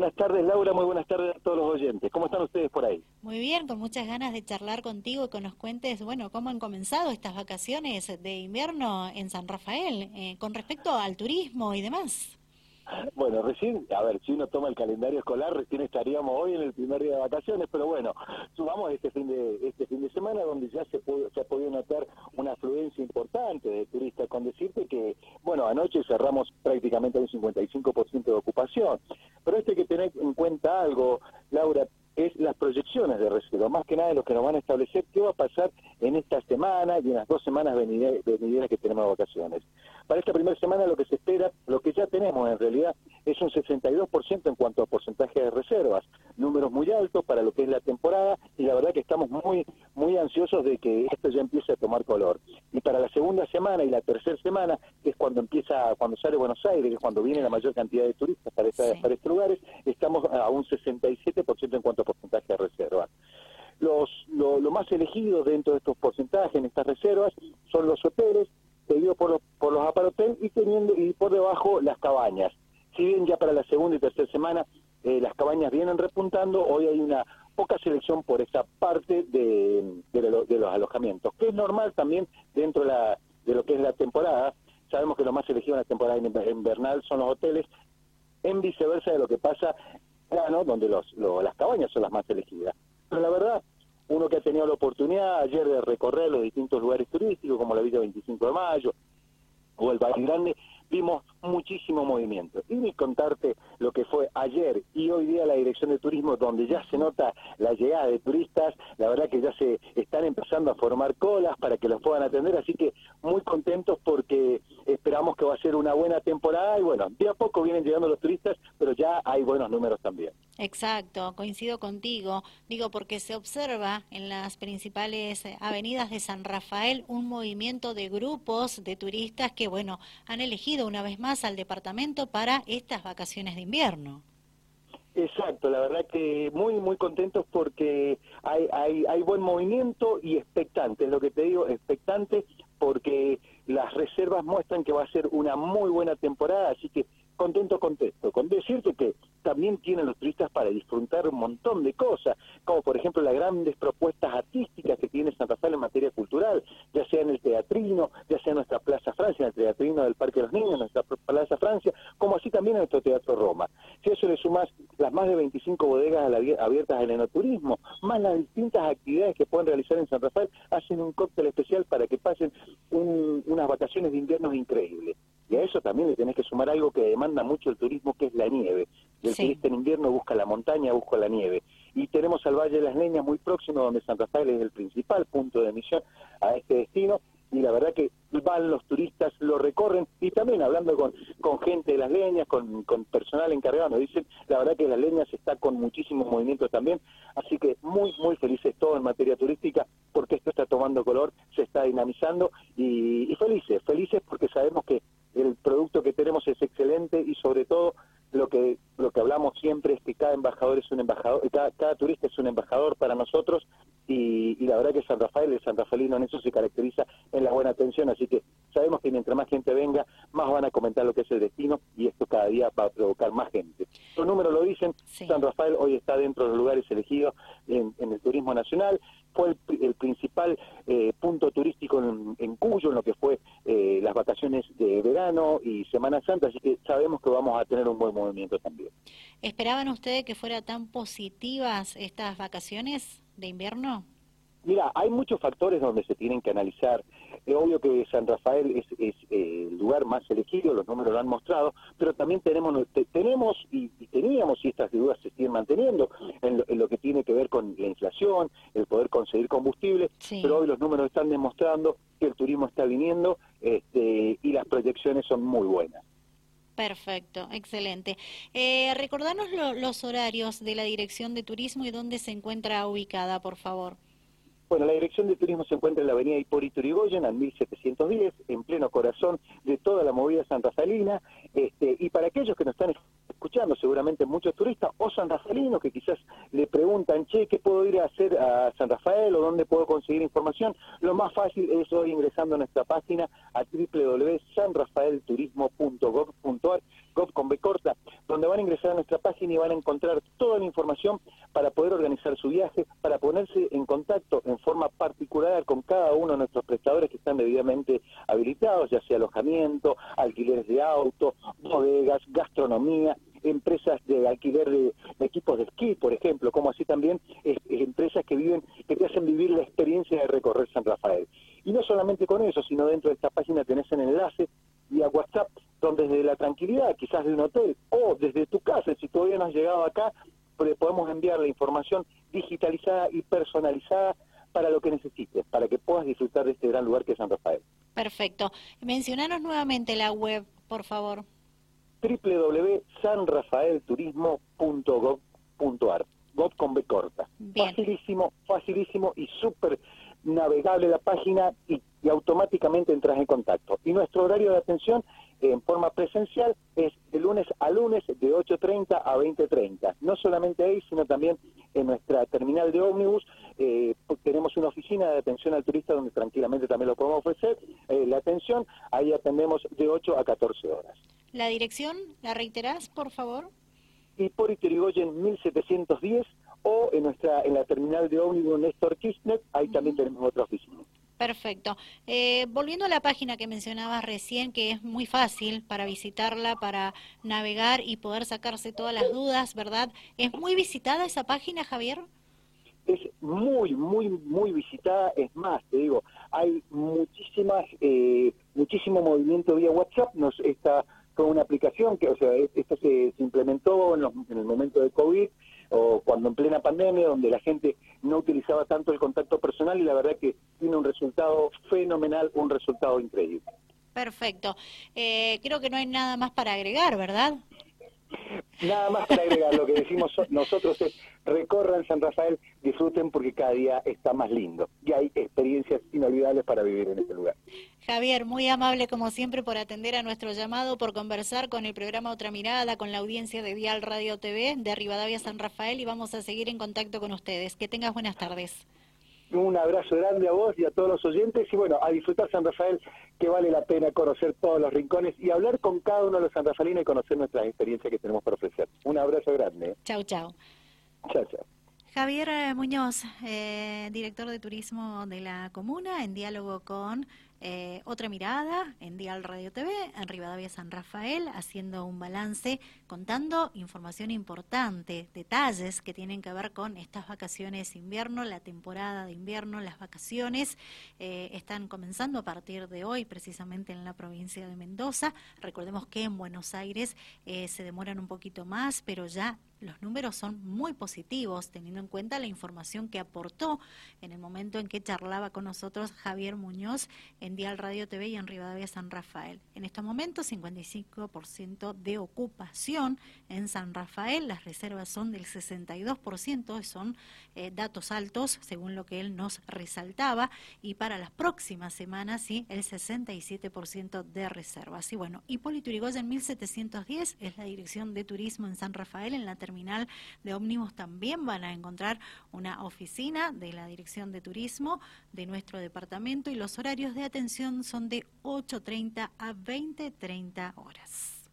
buenas tardes, Laura. Muy buenas tardes a todos los oyentes. ¿Cómo están ustedes por ahí? Muy bien, con muchas ganas de charlar contigo y que nos cuentes, bueno, cómo han comenzado estas vacaciones de invierno en San Rafael eh, con respecto al turismo y demás. Bueno, recién, a ver, si uno toma el calendario escolar, recién estaríamos hoy en el primer día de vacaciones, pero bueno, subamos este fin de este fin de semana donde ya se, se ha podido notar una afluencia importante de turistas, con decirte que, bueno, anoche cerramos prácticamente un 55% de ocupación, pero este que tener en cuenta algo, Laura, de reserva, más que nada lo que nos van a establecer qué va a pasar en esta semana y en las dos semanas venideras que tenemos de vacaciones. Para esta primera semana lo que se espera, lo que ya tenemos en realidad, es un 62% en cuanto a porcentaje de reservas, números muy altos para lo que es la temporada y la verdad que estamos muy muy ansiosos de que esto ya empiece a tomar color. Y para la segunda semana y la tercera semana, que es cuando empieza, cuando sale Buenos Aires, que es cuando viene la mayor cantidad de turistas para, para estos lugares, estamos a un 67% en cuanto a porcentaje de. Los, lo, más elegido dentro de estos porcentajes, en estas reservas, son los hoteles, seguidos por los, por los aparotel y teniendo y por debajo las cabañas. Si bien ya para la segunda y tercera semana eh, las cabañas vienen repuntando, hoy hay una poca selección por esa parte de, de, los alojamientos, que es normal también dentro de, la, de lo que es la temporada. Sabemos que lo más elegido en la temporada invernal son los hoteles, en viceversa de lo que pasa verano, donde los, las cabañas son las más elegidas. Pero la verdad, uno que ha tenido la oportunidad ayer de recorrer los distintos lugares turísticos, como la Villa 25 de Mayo o el Valle Grande, vimos muchísimo movimiento. Y ni contarte lo que fue ayer y hoy día la Dirección de Turismo, donde ya se nota la llegada de turistas, la verdad que ya se están empezando a formar colas para que los puedan atender, así que muy contentos porque esperamos que va a ser una buena temporada y bueno, de a poco vienen llegando los turistas, pero ya hay buenos números también. Exacto, coincido contigo. Digo, porque se observa en las principales eh, avenidas de San Rafael un movimiento de grupos de turistas que, bueno, han elegido una vez más al departamento para estas vacaciones de invierno. Exacto, la verdad que muy, muy contentos porque hay, hay, hay buen movimiento y expectante, es lo que te digo, expectante porque las reservas muestran que va a ser una muy buena temporada, así que contento, contento. Con decirte que también tienen los turistas para disfrutar un montón de cosas, como por ejemplo las grandes propuestas artísticas que tiene Santa Fe en materia cultural, ya sea en el teatrino, ya sea en nuestra Plaza Francia, en el teatrino del Parque de los Niños, en nuestra Plaza Francia, como así también en Si a eso le sumas las más de 25 bodegas abiertas al enoturismo, más las distintas actividades que pueden realizar en San Rafael, hacen un cóctel especial para que pasen unas vacaciones de invierno increíbles. Y a eso también le tenés que sumar algo que demanda mucho el turismo, que es la nieve. El turista en invierno busca la montaña, busca la nieve. Y tenemos al Valle de las Leñas muy próximo, donde San Rafael es el principal punto de emisión a este destino. Y la verdad que van los turistas, lo recorren. Y también hablando con, con gente de las leñas, con, con personal encargado, nos dicen, la verdad que las leñas está con muchísimo movimiento también. Así que muy, muy felices todos en materia turística, porque esto está tomando color, se está dinamizando. y felices, felices porque sabemos que el producto que tenemos es excelente y sobre todo lo que lo que hablamos siempre es que cada embajador es un embajador, cada, cada turista es un embajador para nosotros y, la verdad que San Rafael, el San Rafaelino en eso se caracteriza en la buena atención, así que sabemos que mientras más gente venga, más van a comentar lo que es el destino y esto cada día va a provocar más gente. Los números lo dicen, San Rafael hoy está dentro de los lugares elegidos en, el turismo nacional, fue el, principal eh, punto turístico en, Cuyo, en lo que fue eh, las vacaciones de verano y Semana Santa, así que sabemos que vamos a tener un buen movimiento también. ¿Esperaban ustedes que fueran tan positivas estas vacaciones de invierno? Mira, hay muchos factores donde se tienen que analizar. Es obvio que San Rafael es, eh, el lugar más elegido, los números lo han mostrado, pero también tenemos tenemos y, teníamos, y estas dudas se siguen manteniendo, en lo, que tiene que ver con la inflación, el poder conseguir combustible, pero hoy los números están demostrando que el turismo está viniendo este, y las proyecciones son muy buenas. Perfecto, excelente. Eh, recordanos los horarios de la Dirección de Turismo y dónde se encuentra ubicada, por favor. Bueno, la Dirección de Turismo se encuentra en la avenida Hipólito Yrigoyen, al 1710, en pleno corazón de toda la movida Santa Salina. Este, y para aquellos que nos están escuchando, seguramente muchos turistas o San Rafaelinos que quizás le preguntan, che, ¿qué puedo ir a hacer a San Rafael o dónde puedo conseguir información? Lo más fácil es hoy ingresando a nuestra página a www.sanrafaelturismo.gov.ar gov con B corta, donde van a ingresar a nuestra página y van a encontrar toda la información para poder organizar su viaje, para ponerse en contacto en forma particular con cada uno de nuestros prestadores que están debidamente habilitados, ya sea alojamiento, alquileres de auto, bodegas, gastronomía, empresas de alquiler de, equipos de esquí, por ejemplo, como así también empresas que viven, que te hacen vivir la experiencia de recorrer San Rafael. Y solamente con eso, sino dentro de esta página tenés un enlace vía WhatsApp, donde desde la tranquilidad, quizás de un hotel, o desde tu casa, si todavía no has llegado acá, podemos enviar la información digitalizada y personalizada para lo que necesites, para que puedas disfrutar de este gran lugar que es San Rafael. Perfecto. Mencionanos nuevamente la web, por favor www.sanrafaelturismo.gov.ar Gov con B corta. Facilísimo, facilísimo y súper navegable la página y, automáticamente entras en contacto. Y nuestro horario de atención en forma presencial es de lunes a lunes de 8.30 a 20.30. No solamente ahí, sino también en nuestra terminal de ómnibus. Eh, tenemos una oficina de atención al turista donde tranquilamente también lo podemos ofrecer. Eh, la atención, ahí atendemos de 8 a 14 horas. ¿La dirección la reiterás, por favor? Hipólito Yrigoyen 1710 o en nuestra en la terminal de ómnibus Néstor Kirchner, ahí también tenemos otra oficina. Perfecto. Eh, volviendo a la página que mencionabas recién, que es muy fácil para visitarla, para navegar y poder sacarse todas las dudas, ¿verdad? ¿Es muy visitada esa página, Javier? Es muy, muy, muy visitada. Es más, te digo, hay muchísimas, eh, muchísimo movimiento vía WhatsApp. Nos está con una aplicación que, o sea, esto se, implementó en, en el momento de COVID o cuando en plena pandemia, donde la gente no utilizaba tanto el contacto personal y la verdad que tiene un resultado fenomenal, un resultado increíble. Perfecto. Eh, creo que no hay nada más para agregar, ¿verdad? Nada más para agregar, lo que decimos nosotros es recorran San Rafael, disfruten porque cada día está más lindo y hay experiencias inolvidables para vivir en este lugar. Javier, muy amable como siempre por atender a nuestro llamado, por conversar con el programa Otra Mirada, con la audiencia de Dial Radio TV de Rivadavia San Rafael y vamos a seguir en contacto con ustedes. Que tengas buenas tardes. Un abrazo grande a vos y a todos los oyentes y bueno, a disfrutar San Rafael, que vale la pena conocer todos los rincones y hablar con cada uno de los sanrafalinos y conocer nuestras experiencias que tenemos para ofrecer. Un abrazo grande. Chau, chau. Chao, chao. Javier eh, Muñoz, eh, director de turismo de la comuna, en diálogo con eh, otra mirada en Dial Radio TV, en Rivadavia San Rafael, haciendo un balance, contando información importante, detalles que tienen que ver con estas vacaciones invierno, la temporada de invierno, las vacaciones eh, están comenzando a partir de hoy, precisamente en la provincia de Mendoza. Recordemos que en Buenos Aires eh, se demoran un poquito más, pero ya los números son muy positivos, teniendo en cuenta la información que aportó en el momento en que charlaba con nosotros Javier Muñoz en Dial Radio TV y en Rivadavia San Rafael. En estos momentos, 55% de ocupación en San Rafael, las reservas son del 62%, son eh, datos altos, según lo que él nos resaltaba, y para las próximas semanas, sí, el 67% de reservas. Y bueno, Hipólito Yrigoyen 1710 es la dirección de turismo en San Rafael, en la terminal de ómnibus también van a encontrar una oficina de la Dirección de Turismo de nuestro departamento y los horarios de atención son de 8.30 a 20.30 horas.